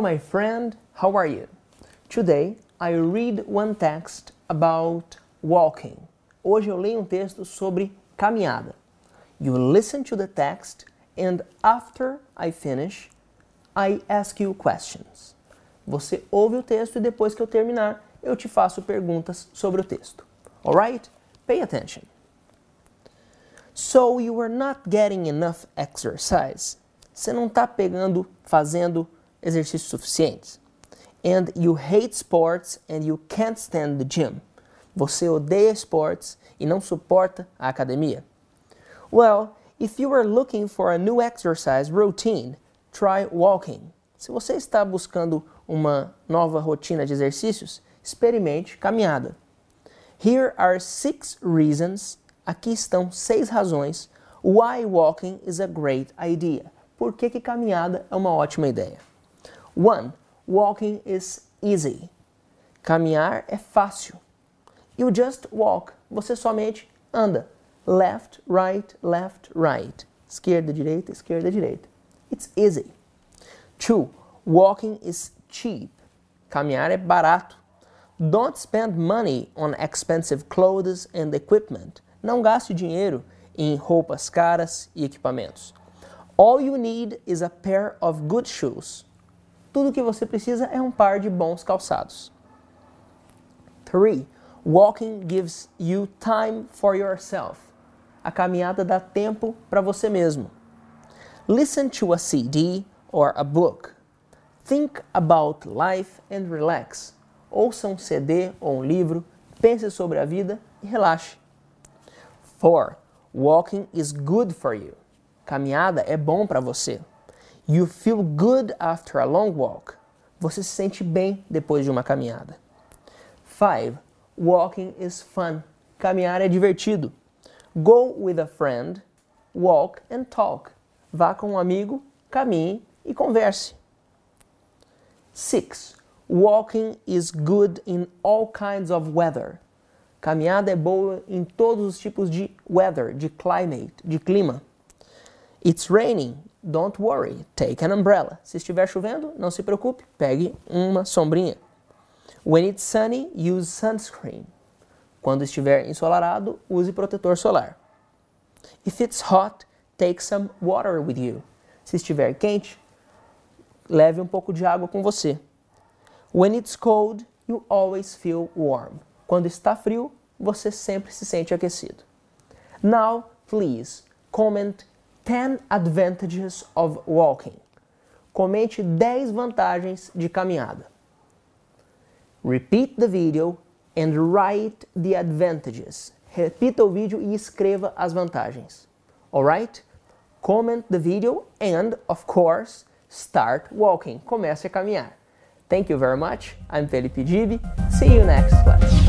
my friend, how are you? Today I read one text about walking. Hoje eu leio um texto sobre caminhada. You listen to the text and after I finish, I ask you questions. Você ouve o texto e depois que eu terminar, eu te faço perguntas sobre o texto. Alright? Pay attention. So you are not getting enough exercise. Você não está pegando, fazendo exercícios suficientes. And you hate sports and you can't stand the gym. Você odeia esportes e não suporta a academia. Well, if you are looking for a new exercise routine, try walking. Se você está buscando uma nova rotina de exercícios, experimente caminhada. Here are six reasons. Aqui estão seis razões why walking is a great idea. Por que, que caminhada é uma ótima ideia? 1. Walking is easy. Caminhar é fácil. You just walk. Você somente anda. Left, right, left, right. Esquerda, direita, esquerda, direita. It's easy. 2. Walking is cheap. Caminhar é barato. Don't spend money on expensive clothes and equipment. Não gaste dinheiro em roupas caras e equipamentos. All you need is a pair of good shoes. Tudo que você precisa é um par de bons calçados. 3. Walking gives you time for yourself. A caminhada dá tempo para você mesmo. Listen to a CD or a book. Think about life and relax. Ouça um CD ou um livro, pense sobre a vida e relaxe. 4. Walking is good for you. Caminhada é bom para você. You feel good after a long walk. Você se sente bem depois de uma caminhada. 5. Walking is fun. Caminhar é divertido. Go with a friend, walk and talk. Vá com um amigo, caminhe e converse. 6. Walking is good in all kinds of weather. Caminhada é boa em todos os tipos de weather, de climate, de clima. It's raining. Don't worry, take an umbrella. Se estiver chovendo, não se preocupe, pegue uma sombrinha. When it's sunny, use sunscreen. Quando estiver ensolarado, use protetor solar. If it's hot, take some water with you. Se estiver quente, leve um pouco de água com você. When it's cold, you always feel warm. Quando está frio, você sempre se sente aquecido. Now, please comment 10 advantages of walking. Comente 10 vantagens de caminhada. Repeat the video and write the advantages. Repita o vídeo e escreva as vantagens. Alright? Comment the video and, of course, start walking. Comece a caminhar. Thank you very much. I'm Felipe Gibi. See you next class.